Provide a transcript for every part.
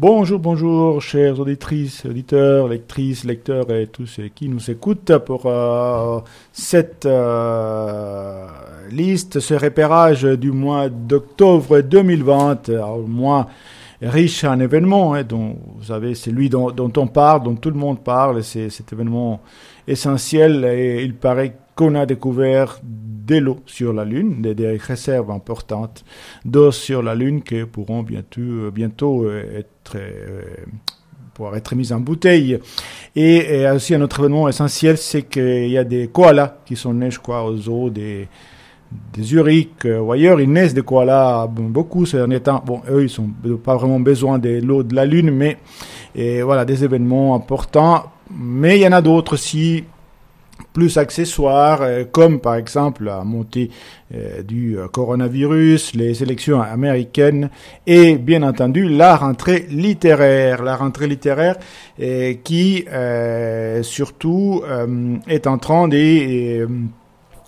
Bonjour, bonjour, chères auditrices, auditeurs, lectrices, lecteurs et tous ceux qui nous écoutent pour euh, cette euh, liste, ce repérage du mois d'octobre 2020, un mois riche en événements, hein, dont vous savez, c'est lui dont, dont, on parle, dont tout le monde parle, c'est cet événement essentiel et il paraît qu'on a découvert de l'eau sur la Lune, des, réserves importantes d'eau sur la Lune qui pourront bientôt, bientôt euh, être euh, pouvoir être mises en bouteille. Et, aussi un autre événement essentiel, c'est qu'il y a des koalas qui sont nés, je crois, aux eaux des des Zurich euh, ou ailleurs, ils naissent des koalas beaucoup ces derniers temps. Bon, eux, ils n'ont pas vraiment besoin de l'eau de la Lune, mais voilà, des événements importants. Mais il y en a d'autres aussi, plus accessoires, euh, comme par exemple la montée euh, du coronavirus, les élections américaines et bien entendu la rentrée littéraire. La rentrée littéraire euh, qui surtout est en train de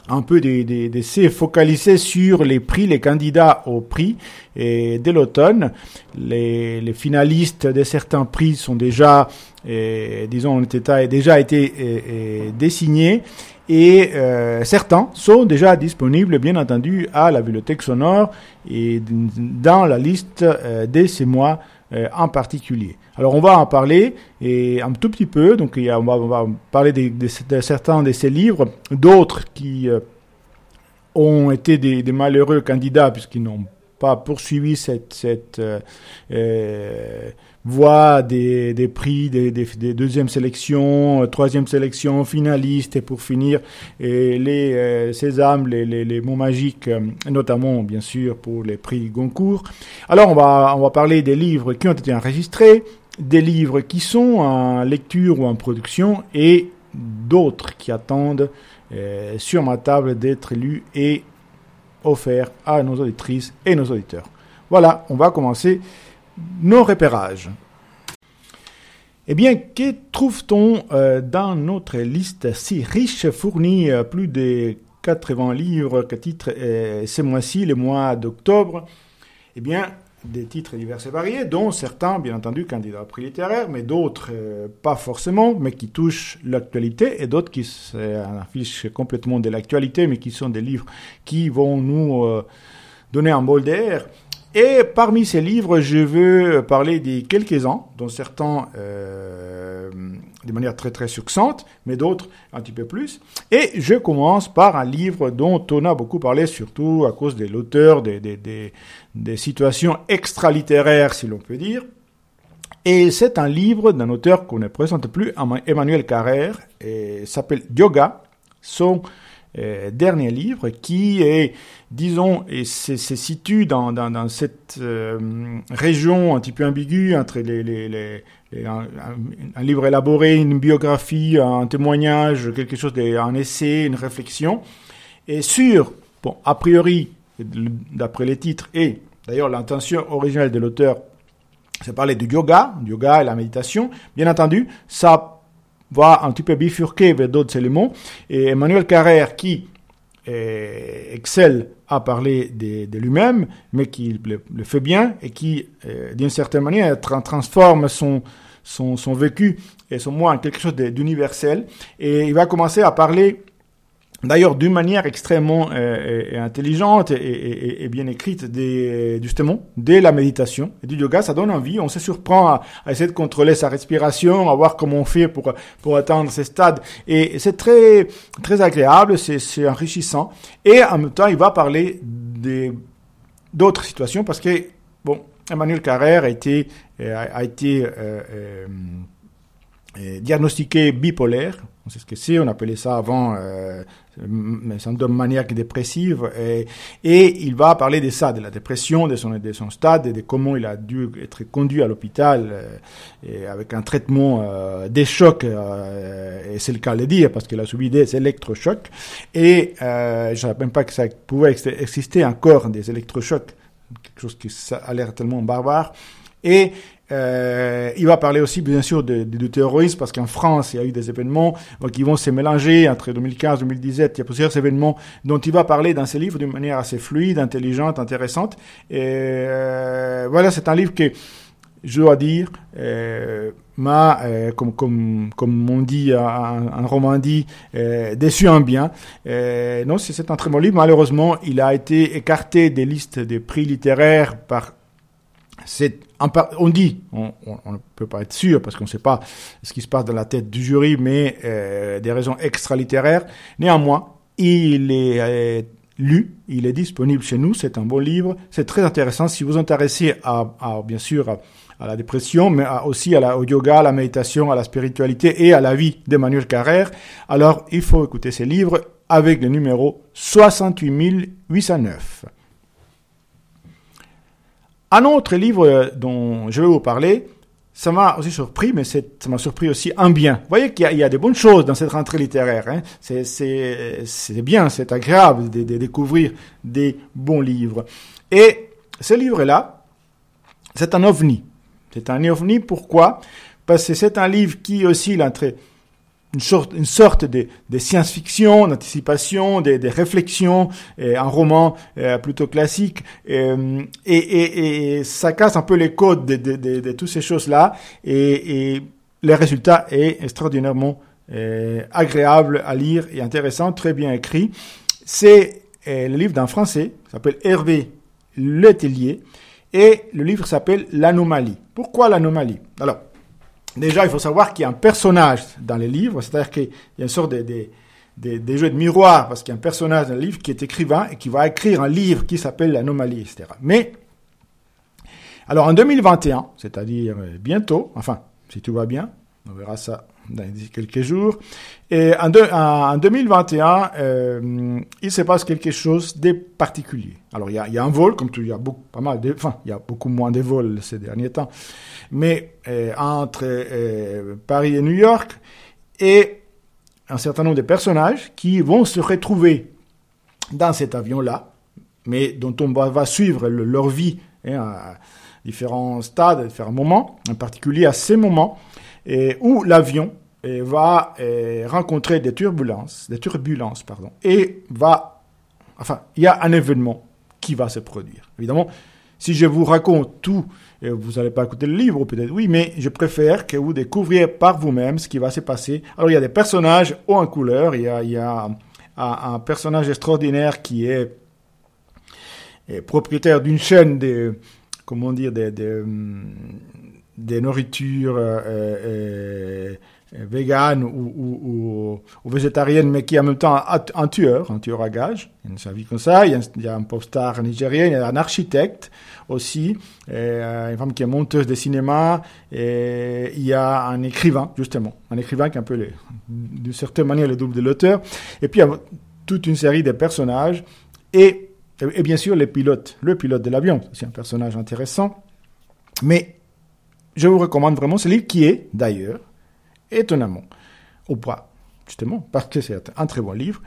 un peu d'essayer de, focaliser sur les prix, les candidats au prix et dès l'automne. Les, finalistes de certains prix sont déjà, et, disons, ont été, déjà été et, et désignés et euh, certains sont déjà disponibles, bien entendu, à la bibliothèque sonore et dans la liste euh, de ces mois euh, en particulier. Alors on va en parler et un tout petit peu. Donc on, va, parler de, certains de ces livres, d'autres qui euh, ont été des, malheureux candidats puisqu'ils n'ont pas poursuivi cette, euh, euh, voie des, prix des, des, des deuxième sélection, troisième sélection, finalistes et pour finir les sésames, les, les, mots magiques, notamment bien sûr pour les prix Goncourt. Alors on va parler des livres qui ont été enregistrés, des livres qui sont en lecture ou en production et d'autres qui attendent euh, sur ma table d'être lus et offerts à nos auditrices et nos auditeurs. Voilà, on va commencer nos repérages. Eh bien, que trouve-t-on euh, dans notre liste si riche, fournie euh, plus de 80 livres que titre euh, ce mois-ci, le mois d'octobre? Eh bien, des titres divers et variés, dont certains, bien entendu, candidats au prix littéraire, mais d'autres euh, pas forcément, mais qui touchent l'actualité, et d'autres qui affichent complètement de l'actualité, mais qui sont des livres qui vont nous euh, donner un bol d'air. Et parmi ces livres, je veux parler de quelques-uns, dont certains euh, de manière très très succincte, mais d'autres un petit peu plus. Et je commence par un livre dont on a beaucoup parlé, surtout à cause de l'auteur, des, des, des, des situations extra-littéraires, si l'on peut dire. Et c'est un livre d'un auteur qu'on ne présente plus, Emmanuel Carrère, et s'appelle Yoga, son euh, dernier livre, qui est, disons, et se, situe dans, dans, cette euh, région un petit peu ambiguë entre les, les, un, livre élaboré, une biographie, un témoignage, quelque chose, un essai, une réflexion, et sur, bon, a priori, d'après les titres, et d'ailleurs l'intention originale de l'auteur, c'est parler du yoga, du yoga et la méditation, bien entendu, ça va un petit peu bifurquer vers d'autres éléments. Et Emmanuel Carrère, qui euh, excelle à parler de, lui-même, mais qui le, fait bien et qui, euh, d'une certaine manière, tra transforme son, vécu et son moi en quelque chose d'universel. Et il va commencer à parler D'ailleurs, d'une manière extrêmement euh, et intelligente et, et, et, bien écrite, des, justement, dès la méditation et du yoga, ça donne envie. On se surprend à, à, essayer de contrôler sa respiration, à voir comment on fait pour pour atteindre ces stades. Et c'est très très agréable, c'est enrichissant. Et en même temps, il va parler d'autres situations parce que bon, Emmanuel Carrère a été a, été euh, euh, diagnostiqué bipolaire. On sait ce que c'est, on appelait ça avant euh, syndrome maniaque dépressive, et, et, il va parler de ça, de la dépression, de son, de son stade, et de comment il a dû être conduit à l'hôpital euh, avec un traitement euh, des chocs, euh, et c'est le cas de le dire, parce qu'il a subi des électrochocs, et euh, je ne savais même pas que ça pouvait exister encore des électrochocs, quelque chose qui a l'air tellement barbare, et euh, il va parler aussi, bien sûr, de, terrorisme, parce qu'en France, il y a eu des événements qui vont se mélanger entre 2015 et 2017. Il y a plusieurs événements dont il va parler dans ses livres d'une manière assez fluide, intelligente, intéressante. Euh, voilà, c'est un livre qui je dois dire, euh, m'a, comme, on dit en, Romandie, euh, déçu en bien. Non, c'est un très bon livre. Malheureusement, il a été écarté des listes des prix littéraires par on dit, on, ne peut pas être sûr parce qu'on ne sait pas ce qui se passe dans la tête du jury, mais euh, des raisons extra-littéraires. Néanmoins, il est euh, lu, il est disponible chez nous, c'est un bon livre, c'est très intéressant si vous intéressez à, bien sûr à, la dépression, mais aussi à la, au yoga, à la méditation, à la spiritualité et à la vie d'Emmanuel Carrère. Alors, il faut écouter ces livres avec le numéro 68809. Un autre livre euh, dont je vais vous parler, ça m'a aussi surpris, mais ça m'a surpris aussi un bien. Vous voyez qu'il y, a des bonnes choses dans cette rentrée littéraire. Hein. C'est bien, c'est agréable de, découvrir des bons livres. Et ce livre-là, c'est un ovni. C'est un ovni, pourquoi? Parce que c'est un livre qui oscille entre une sorte, une sorte de, science-fiction, d'anticipation, des de réflexions, un roman euh, plutôt classique, euh, et, et, ça casse un peu les codes de, de, de, toutes ces choses-là, et, et, le résultat est extraordinairement euh, agréable à lire et intéressant, très bien écrit. C'est le livre d'un Français, s'appelle Hervé Letellier, et le livre s'appelle L'anomalie. Pourquoi l'anomalie? Alors, Déjà, il faut savoir qu'il y a un personnage dans les livres, c'est-à-dire qu'il y a une sorte de, de, de, jeux de miroir, parce qu'il y a un personnage dans le livre qui est écrivain et qui va écrire un livre qui s'appelle L'anomalie, etc. Mais, alors en 2021, c'est-à-dire euh, bientôt, enfin, si tout va bien, on verra ça dans quelques jours. Et en, en 2021, euh, il se passe quelque chose de particulier. Alors, il y a, y a un vol, comme il y a beaucoup, pas mal de, enfin, il y a beaucoup moins de vols ces derniers temps. Mais euh, entre euh, Paris et New York, et un certain nombre de personnages qui vont se retrouver dans cet avion-là, mais dont on va, suivre leur vie hein, à différents stades, à différents moments, en particulier à ces moments et où l'avion va rencontrer des turbulences, des turbulences, pardon, et va, enfin, il y a un événement qui va se produire. Évidemment, si je vous raconte tout, vous n'allez pas écouter le livre, peut-être oui, mais je préfère que vous découvriez par vous-même ce qui va se passer. Alors, il y a des personnages hauts en couleur, il y a un, personnage extraordinaire qui est, propriétaire d'une chaîne de, comment dire, de, des nourritures euh, euh, euh, ou, ou, mais qui en même temps un, tueur, un tueur à gages. Il y a sa vie comme ça. Il y a, un post-star nigérien, il y a un architecte aussi, une femme qui est monteuse de cinéma, il y a un écrivain, justement, un écrivain qui est un peu, d'une certaine manière, le double de l'auteur. Et puis il y a toute une série de personnages et, et bien sûr les pilotes, le pilote de l'avion, c'est un personnage intéressant. Mais je vous recommande vraiment ce livre qui est, d'ailleurs, étonnamment, ou pas, justement, parce que c'est un très bon livre,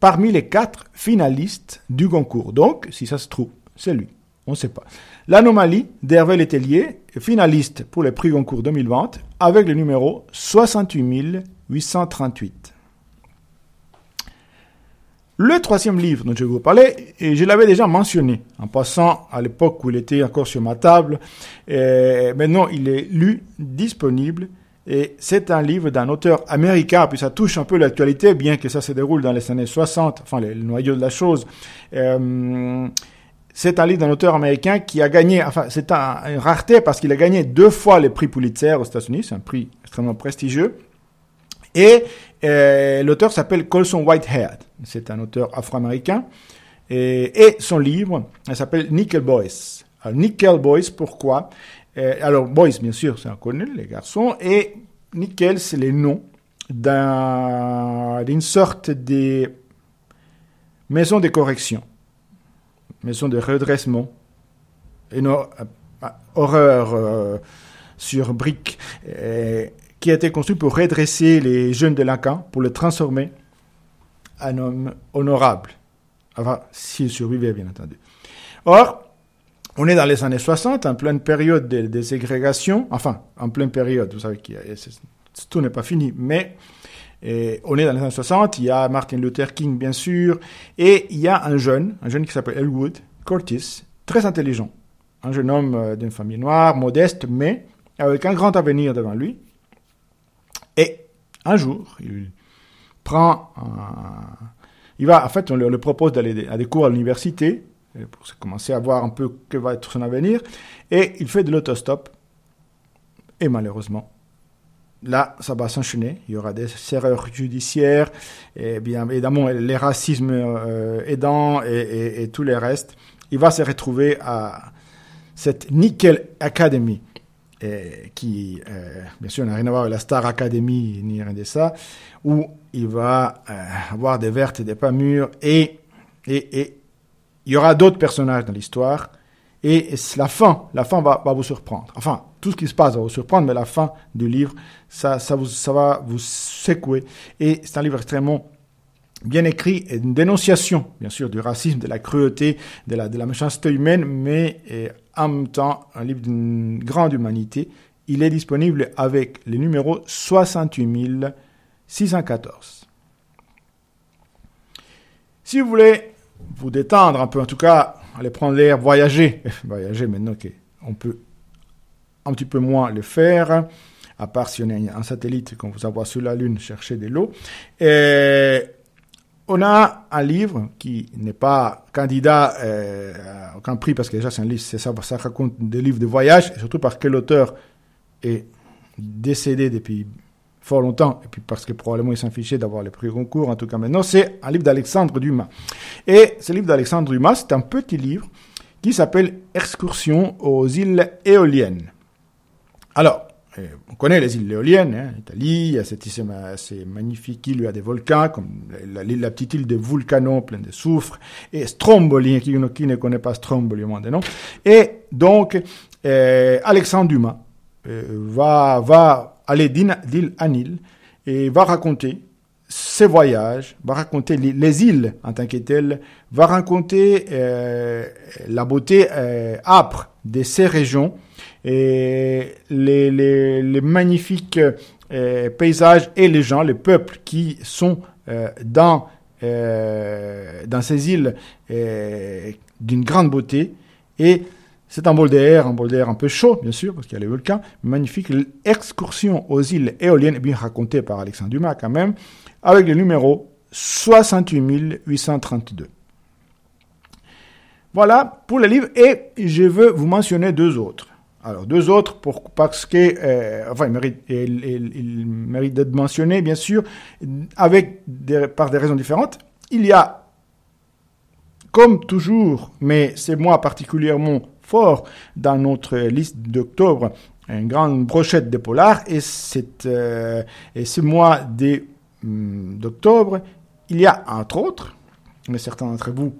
parmi les quatre finalistes du concours. Donc, si ça se trouve, c'est lui. On ne sait pas. L'anomalie d'Hervé Letellier, finaliste pour le prix Goncourt 2020, avec le numéro 68 838. Le troisième livre dont je vais vous parler, et je l'avais déjà mentionné en passant à l'époque où il était encore sur ma table, maintenant il est lu, disponible, et c'est un livre d'un auteur américain, puis ça touche un peu l'actualité, bien que ça se déroule dans les années 60, enfin le, noyau de la chose. Euh, c'est un livre d'un auteur américain qui a gagné, enfin c'est un, une rareté parce qu'il a gagné deux fois le prix Pulitzer aux États-Unis, c'est un prix extrêmement prestigieux. Et euh, l'auteur s'appelle Colson Whitehead. C'est un auteur afro-américain. Et, son livre, elle s'appelle Nickel Boys. Alors, Nickel Boys, pourquoi? Euh, Alors, Boys, bien sûr, c'est un connu, les garçons. Et Nickel, c'est le nom d'une sorte de maison de correction, maison de redressement, une euh, horreur euh, sur briques qui a été construit pour redresser les jeunes délinquants, pour les transformer en hommes honorables. Enfin, s'ils survivaient, bien entendu. Or, on est dans les années 60, en pleine période de, ségrégation, enfin, en pleine période, vous savez, que tout n'est pas fini, mais on est dans les années 60, il y a Martin Luther King, bien sûr, et il y a un jeune, un jeune qui s'appelle Elwood Curtis, très intelligent, un jeune homme d'une famille noire, modeste, mais avec un grand avenir devant lui. Et un jour, il prend Il va, en fait, on lui propose d'aller à des cours à l'université pour commencer à voir un peu que va être son avenir. Et il fait de l'autostop. Et malheureusement, là, ça va s'enchaîner. Il y aura des erreurs judiciaires, et bien évidemment les racismes euh, aidants et, et, tous les restes. Il va se retrouver à cette Nickel Academy, et qui, euh, bien sûr, n'a rien à voir avec la Star Academy ni rien de ça, où il va euh, avoir des vertes et des pas mûres, et, et, et il y aura d'autres personnages dans l'histoire, et la fin, la fin va, va, vous surprendre. Enfin, tout ce qui se passe va vous surprendre, mais la fin du livre, ça, ça, vous, ça va vous secouer. Et c'est un livre extrêmement bien écrit, une dénonciation, bien sûr, du racisme, de la cruauté, de la, de la méchanceté humaine, mais en même temps, un livre d'une grande humanité. Il est disponible avec le numéro 68614. Si vous voulez vous détendre un peu, en tout cas, aller prendre l'air, voyager. voyager maintenant, ok. On peut un petit peu moins le faire, à part si on a un satellite qu'on vous envoie sur la Lune chercher de l'eau. Et on a un livre qui n'est pas candidat euh, à aucun prix parce que déjà c'est un livre, ça, raconte des livres de voyage, surtout parce que l'auteur est décédé depuis fort longtemps, et puis parce que probablement il s'en fichait d'avoir le prix concours, en tout cas maintenant, c'est un livre d'Alexandre Dumas. Et ce livre d'Alexandre Dumas, c'est un petit livre qui s'appelle Excursion aux îles éoliennes. Alors, on connaît les îles éoliennes, hein, Italie, il y a cette île assez magnifique île, il y a des volcans, comme la, petite île de Vulcano, pleine de soufre, et Stromboli, qui, qui ne connaît pas Stromboli moins de nom. Et donc, euh, Alexandre Dumas euh, va, va aller d'île en île et va raconter ses voyages, va raconter les, îles en tant que telles, va raconter euh, la beauté euh, âpre de ces régions et les, les, magnifiques euh, paysages et les gens, les peuples qui sont dans, dans ces îles d'une grande beauté et c'est un bol d'air, un bol d'air un peu chaud, bien sûr, parce qu'il y a les volcans. Magnifique. L'excursion aux îles éoliennes, bien racontée par Alexandre Dumas quand même, avec le numéro 68 832. Voilà pour le livre. Et je veux vous mentionner deux autres. Alors, deux autres pour, parce que, euh, enfin, ils méritent, d'être mentionnés, bien sûr, avec par des raisons différentes. Il y a, comme toujours, mais c'est moi particulièrement fort dans notre liste d'octobre, une grande brochette de polar. Et, euh, et ce mois hum, d'octobre, il y a entre autres, mais certains d'entre vous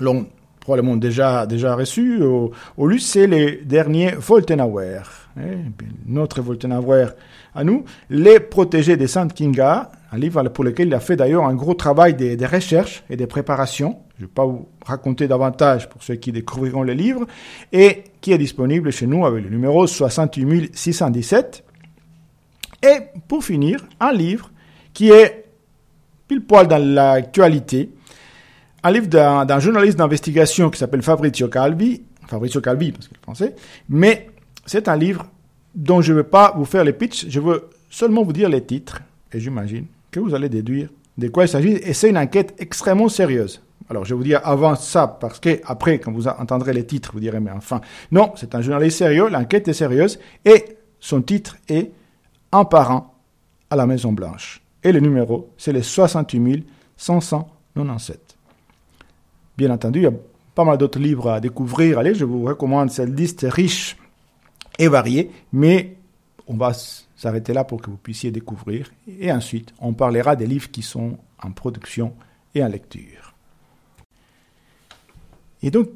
l'ont probablement déjà, déjà reçu au, au lu, c'est les derniers Voltenauer. Eh, notre Voltenauer à nous, Les protégés des Saintes Kinga, un livre pour lequel il a fait d'ailleurs un gros travail de, recherche et de préparation. Je ne vais pas vous raconter davantage pour ceux qui découvriront le livre, et qui est disponible chez nous avec le numéro 68617. Et pour finir, un livre qui est pile poil dans l'actualité, un livre d'un journaliste d'investigation qui s'appelle Fabrizio Calvi, Fabrizio Calvi parce qu'il est français, mais c'est un livre dont je ne veux pas vous faire les pitchs, je veux seulement vous dire les titres, et j'imagine que vous allez déduire de quoi il s'agit, et c'est une enquête extrêmement sérieuse. Alors, je vais vous dire avant ça, parce que après, quand vous entendrez les titres, vous direz, mais enfin, non, c'est un journaliste sérieux, l'enquête est sérieuse, et son titre est Un parent à la Maison Blanche. Et le numéro, c'est le 68 597. Bien entendu, il y a pas mal d'autres livres à découvrir. Allez, je vous recommande cette liste riche et variée, mais on va s'arrêter là pour que vous puissiez découvrir. Et ensuite, on parlera des livres qui sont en production et en lecture. Et donc,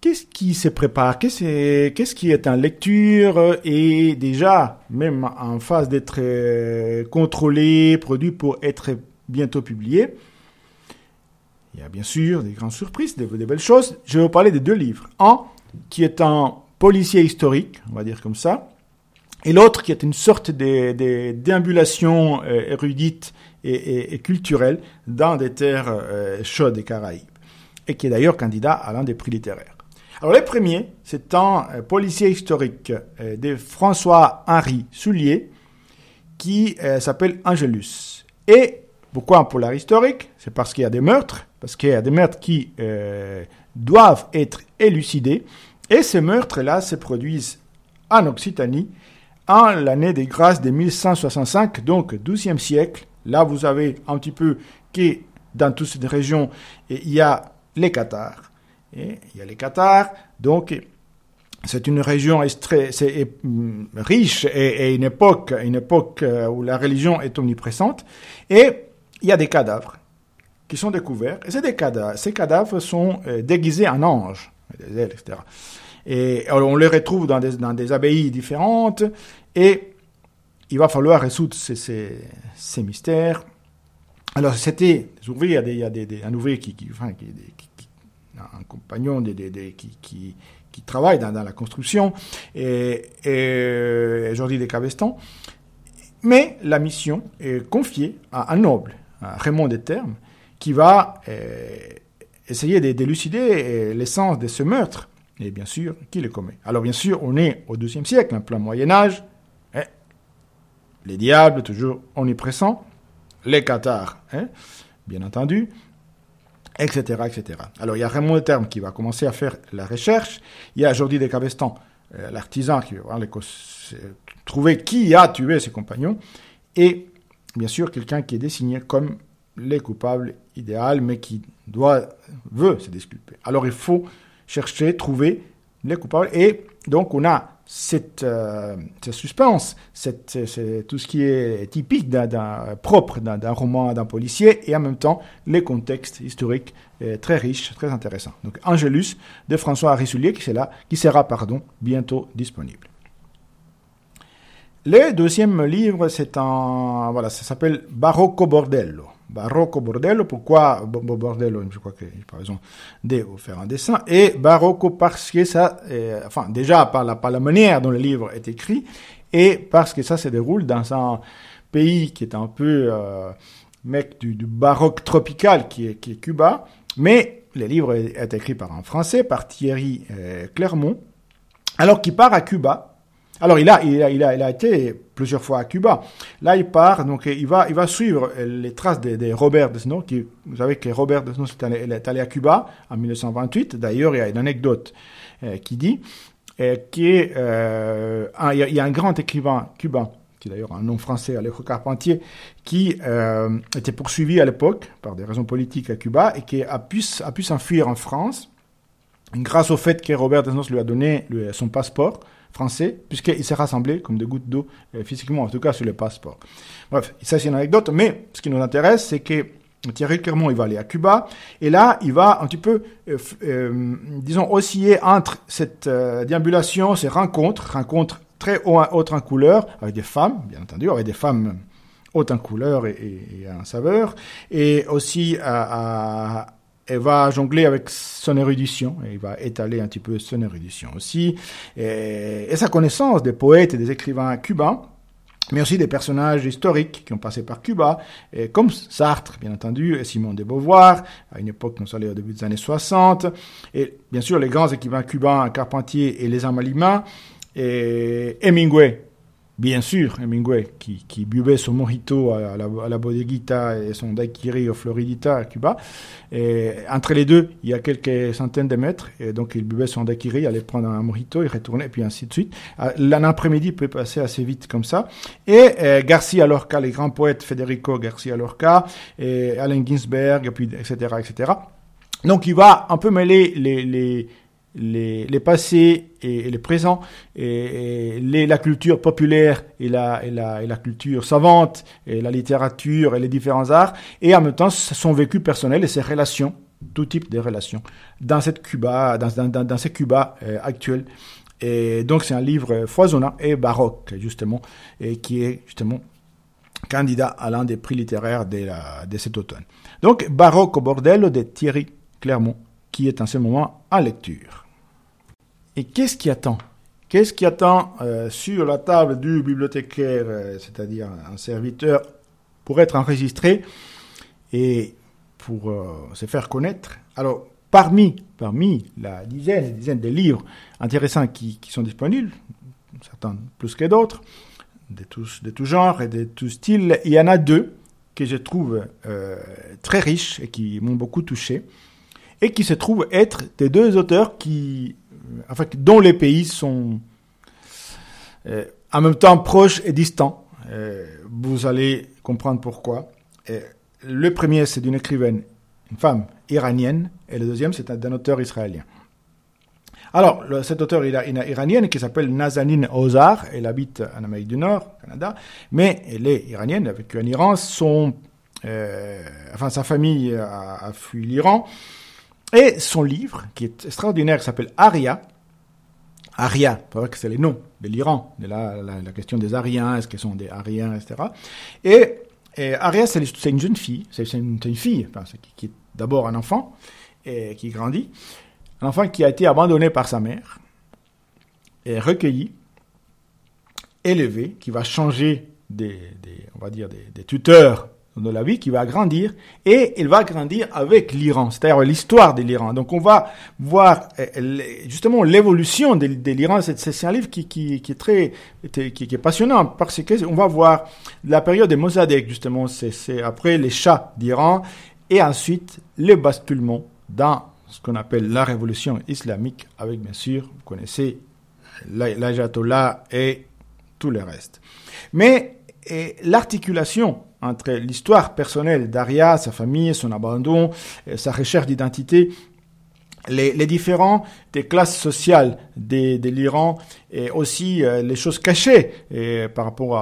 qu'est-ce qui se prépare? Qu'est-ce qui est en lecture? Et déjà, même en phase d'être euh, contrôlé, produit pour être bientôt publié Il y a bien sûr des grandes surprises, des, belles choses. Je vais vous parler de deux livres. Un qui est un policier historique, on va dire comme ça, et l'autre qui est une sorte déambulation euh, érudite et, culturelle dans des terres euh, chaudes des Caraïbes, et qui est d'ailleurs candidat à l'un des prix littéraires. Alors les premiers, c'est un euh, policier historique euh, de François-Henri Soulier qui euh, s'appelle Angelus. Et pourquoi un polar historique? C'est parce qu'il y a des meurtres, parce qu'il y a des meurtres qui doivent être élucidés. Et ces meurtres-là se produisent en Occitanie en l'année des grâces de 1165, donc 12e siècle. Là, vous avez un petit peu que dans toute cette région, il y a les Cathares. Et il y a les Cathares, donc c'est une région très, mm, riche et, une époque, une époque euh, où la religion est omniprésente. Et il y a des cadavres qui sont découverts. Et ces cadavres, ces cadavres sont euh, déguisés en anges, des ailes, etc. Et on les retrouve dans des, dans des abbayes différentes. Et il va falloir résoudre ces, ces, ces mystères. Alors, c'était des il y a, des, un ouvrier qui, un compagnon qui, travaille dans, la construction, et, et Jordi de Cabestan. Mais la mission est confiée à un noble, Raymond de Termes, qui va euh, essayer d'élucider euh, l'essence de ce meurtre, et bien sûr, qui le commet. Alors bien sûr, on est au XIIe siècle, en plein Moyen-Âge, les diables toujours omniprésents, les cathares, hein, bien entendu, etc., etc. Alors il y a Raymond de Terme qui va commencer à faire la recherche, il y a Jordi de Cabestan, euh, l'artisan, qui va trouver qui a tué ses compagnons, et bien sûr quelqu'un qui est désigné comme les coupables idéal, mais qui doit, veut se disculper. Alors il faut chercher, trouver les coupables, et donc on a cette, euh, suspense, tout ce qui est typique, d'un, propre d'un, roman, d'un policier, et en même temps les contextes historiques euh, très riches, très intéressants. Donc Angelus de François Rissoulier qui, là, qui sera pardon, bientôt disponible. Le deuxième livre, c'est un, voilà, ça s'appelle Barocco Bordello. Barocco Bordello, pourquoi Bordello Je crois qu'il n'y a pas raison de faire un dessin. Et Barocco parce que ça, euh, enfin déjà par la, par manière dont le livre est écrit, et parce que ça se déroule dans un pays qui est un peu euh, mec du, baroque tropical qui est, qui est Cuba, mais le livre est, écrit par un Français, par Thierry euh, Clermont, alors qu'il part à Cuba alors il a, il a, il a, il a été plusieurs fois à Cuba. Là, il part, donc il va, il va suivre les traces de, Robert Desnos, qui, vous savez que Robert Desnos est allé, est allé à Cuba en 1928. D'ailleurs, il y a une anecdote euh, qui dit euh, qu'il euh, il, y a un grand écrivain cubain qui est d'ailleurs un nom français, Alejo Carpentier, qui euh, était poursuivi à l'époque par des raisons politiques à Cuba et qui a pu, a pu s'enfuir en France grâce au fait que Robert Desnos lui a donné son passeport français, puisqu'il s'est rassemblé comme des gouttes d'eau euh, physiquement, en tout cas sur le passeport. Bref, ça c'est une anecdote, mais ce qui nous intéresse, c'est que Thierry Clermont, il va aller à Cuba, et là, il va un petit peu, euh, euh, disons, osciller entre cette déambulation, ces rencontres, rencontres très hautes en couleur, avec des femmes, bien entendu, avec des femmes hautes en couleur et, en saveur, et aussi à elle va jongler avec son érudition, et il va étaler un petit peu son érudition aussi, et, sa connaissance des poètes et des écrivains cubains, mais aussi des personnages historiques qui ont passé par Cuba, comme Sartre, bien entendu, et Simon de Beauvoir, à une époque, nous sommes au début des années 60, et bien sûr les grands écrivains cubains, Carpentier et les Amalima, et Hemingway, Bien sûr, Hemingway, qui, qui buvait son mojito à la, à bodeguita et son daiquiri au Floridita à Cuba. Et entre les deux, il y a quelques centaines de mètres. Et donc, il buvait son daiquiri, allait prendre un mojito, il retournait, et puis ainsi de suite. Ah, L'an après-midi peut passer assez vite comme ça. Et euh, Garcia Lorca, les grands poètes Federico Garcia Lorca, et Allen Ginsberg, et puis, etc., etc. Donc, il va un peu mêler les, les les, passés et, les présents, et, la culture populaire et la, culture savante, et la littérature et les différents arts, et en même temps son vécu personnel et ses relations, tout type de relations, dans cette Cuba, ces Cuba euh, actuels. Et donc c'est un livre foisonnant et baroque, justement, et qui est justement candidat à l'un des prix littéraires de cet automne. Donc Baroque au bordello de Thierry Clermont qui est en ce moment en lecture. Et qu'est-ce qui attend? Qu'est-ce qui attend euh, sur la table du bibliothécaire, euh, c'est-à-dire un serviteur, pour être enregistré et pour euh, se faire connaître? Alors, parmi, parmi la dizaine et dizaines de livres intéressants qui, qui sont disponibles, certains plus que d'autres, de tous, de tout genre et de tout style, il y en a deux que je trouve très riches et qui m'ont beaucoup touché, et qui se trouvent être des deux auteurs qui, euh, dont les pays sont euh, en même temps proches et distants. Euh, vous allez comprendre pourquoi. Le premier, c'est d'une écrivaine, une femme iranienne, et le deuxième, c'est d'un auteur israélien. Alors, le, cet auteur il a, une iranienne qui s'appelle Nazanin Ozar, elle habite en Amérique du Nord, au Canada, mais elle est iranienne, elle a vécu en Iran, son, enfin, sa famille a fui l'Iran, et son livre, qui est extraordinaire, s'appelle Aria, Aria, c'est vrai que c'est les noms de l'Iran, de la, la, question des Ariens, est-ce qu'ils sont des Ariens, etc. Et, et Aria, c'est une jeune fille, c'est une, fille, enfin, qui, est d'abord un enfant, et qui grandit, un enfant qui a été abandonné par sa mère, et recueilli, élevé, qui va changer des, on va dire, des tuteurs de la vie qui va grandir et il va grandir avec l'Iran, c'est-à-dire l'histoire de l'Iran. Donc on va voir justement l'évolution de, l'Iran. C'est un livre qui, qui, qui est très qui, est passionnant parce que on va voir la période des Mossadegh justement, c'est après les chats d'Iran et ensuite le basculement dans ce qu'on appelle la révolution islamique avec bien sûr, vous connaissez l'Ajatollah et tout le reste. Mais l'articulation entre l'histoire personnelle d'Aria, sa famille, son abandon, sa recherche d'identité, les, différents des classes sociales de, de l'Iran et aussi euh, les choses cachées et, par rapport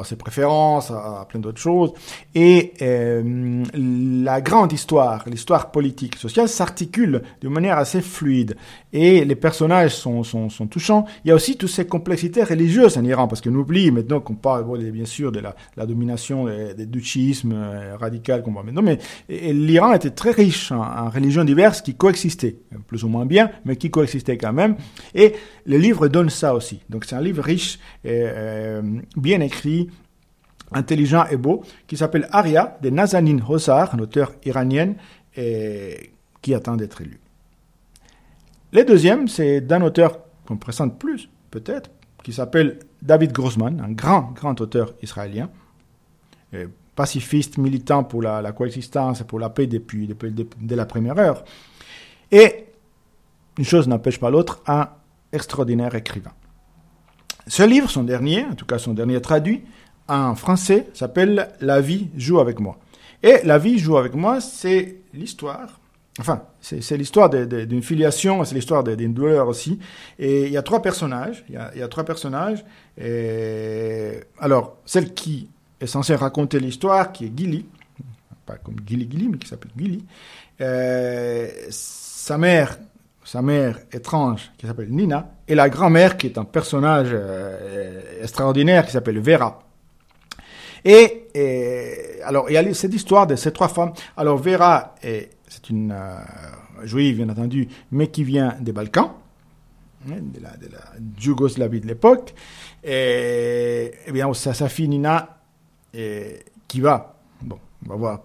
à, ses préférences, à, plein d'autres choses. Et euh, la grande histoire, l'histoire politique, sociale s'articule de manière assez fluide et les personnages sont, sont, touchants. Il y a aussi toutes ces complexités religieuses en Iran parce qu'on oublie maintenant qu'on parle bien sûr de la, domination du duchisme euh, radical qu'on voit maintenant, mais l'Iran était très riche en religions diverses qui coexistaient, plus ou moins bien, mais qui coexistaient quand même. Et le livre donne ça aussi. Donc c'est un livre riche, euh, bien écrit, intelligent et beau, qui s'appelle Aria de Nazanin Hossar, une auteure iranienne qui attend d'être lu. Le deuxième, c'est d'un auteur qu'on présente plus, peut-être, qui s'appelle David Grossman, un grand, grand auteur israélien, pacifiste, militant pour la, coexistence et pour la paix depuis, depuis, depuis la première heure. Et une chose n'empêche pas l'autre, un extraordinaire écrivain. Ce livre, son dernier, en tout cas son dernier traduit, en français, s'appelle La vie joue avec moi. Et La vie joue avec moi, c'est l'histoire, enfin, c'est l'histoire d'une filiation, c'est l'histoire d'une douleur aussi. Et il y a trois personnages, il y a, trois personnages. Et, alors, celle qui est censée raconter l'histoire, qui est Gilly, pas comme Gilly Gilly, mais qui s'appelle Gilly, euh, sa mère sa mère étrange qui s'appelle Nina, et la grand-mère qui est un personnage euh, extraordinaire qui s'appelle Vera. Et, alors, il y a cette histoire de ces trois femmes. Alors, Vera, c'est une euh, juive, bien entendu, mais qui vient des Balkans, hein, de la, de la Yougoslavie de l'époque. Et, et, bien, sa, sa fille Nina, et, qui va, bon, on va voir,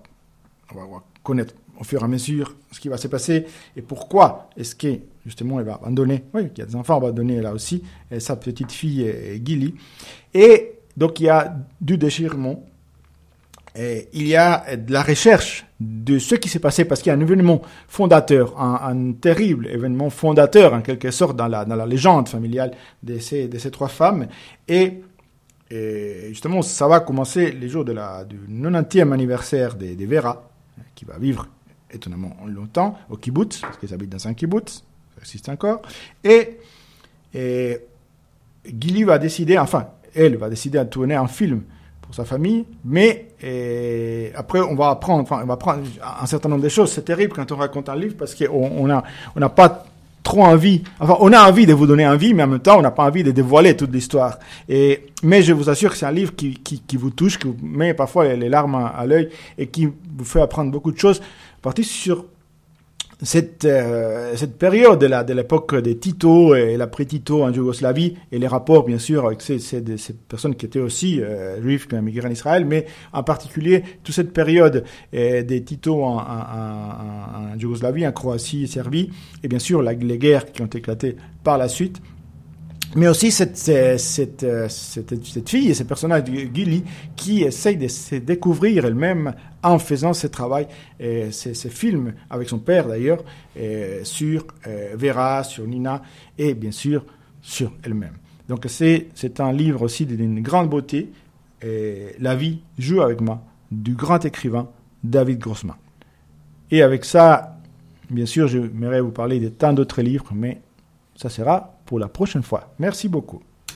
on va connaître au fur et à mesure ce qui va se passer et pourquoi est-ce que justement elle va abandonner, oui, il y a des enfants abandonnés là aussi, sa petite fille Gilly. Et donc il y a du déchirement, il y a de la recherche de ce qui s'est passé parce qu'il y a un événement fondateur, un, terrible événement fondateur en quelque sorte dans la, dans la légende familiale de ces, de ces trois femmes. Et, justement, ça va commencer les jours de la, du 90e anniversaire de, de Vera, qui va vivre étonnamment longtemps, au kibbutz, parce qu'ils habitent dans un kibbutz, ça existe encore. Et, et Gilly va décider, enfin, elle va décider de tourner un film pour sa famille, mais après on va apprendre, enfin, on va apprendre un certain nombre de choses. C'est terrible quand on raconte un livre parce qu'on on a, on n'a pas trop envie, enfin, on a envie de vous donner envie, mais en même temps, on n'a pas envie de dévoiler toute l'histoire. Et, mais je vous assure que c'est un livre qui, qui, vous touche, qui vous met parfois les, larmes à, à l'œil et qui vous fait apprendre beaucoup de choses partie sur cette, euh, cette période de, la, de l'époque des Tito et l'après-Tito en Yougoslavie et les rapports bien sûr avec ces, ces, ces personnes qui étaient aussi euh, juifs qui ont migré en Israël, mais en particulier toute cette période euh, des Tito en, en, en, Yougoslavie, en Croatie et Serbie, et bien sûr les guerres qui ont éclaté par la suite mais aussi cette, cette, cette, cette, fille et ce personnage de Gilly qui essaye de se découvrir elle-même en faisant ce travail, et ce, film avec son père d'ailleurs, sur euh, Vera, sur Nina et bien sûr sur elle-même. Donc c'est, un livre aussi d'une grande beauté, La vie joue avec moi, du grand écrivain David Grossman. Et avec ça, bien sûr, j'aimerais vous parler de tant d'autres livres, mais ça sera pour la prochaine fois. Merci beaucoup.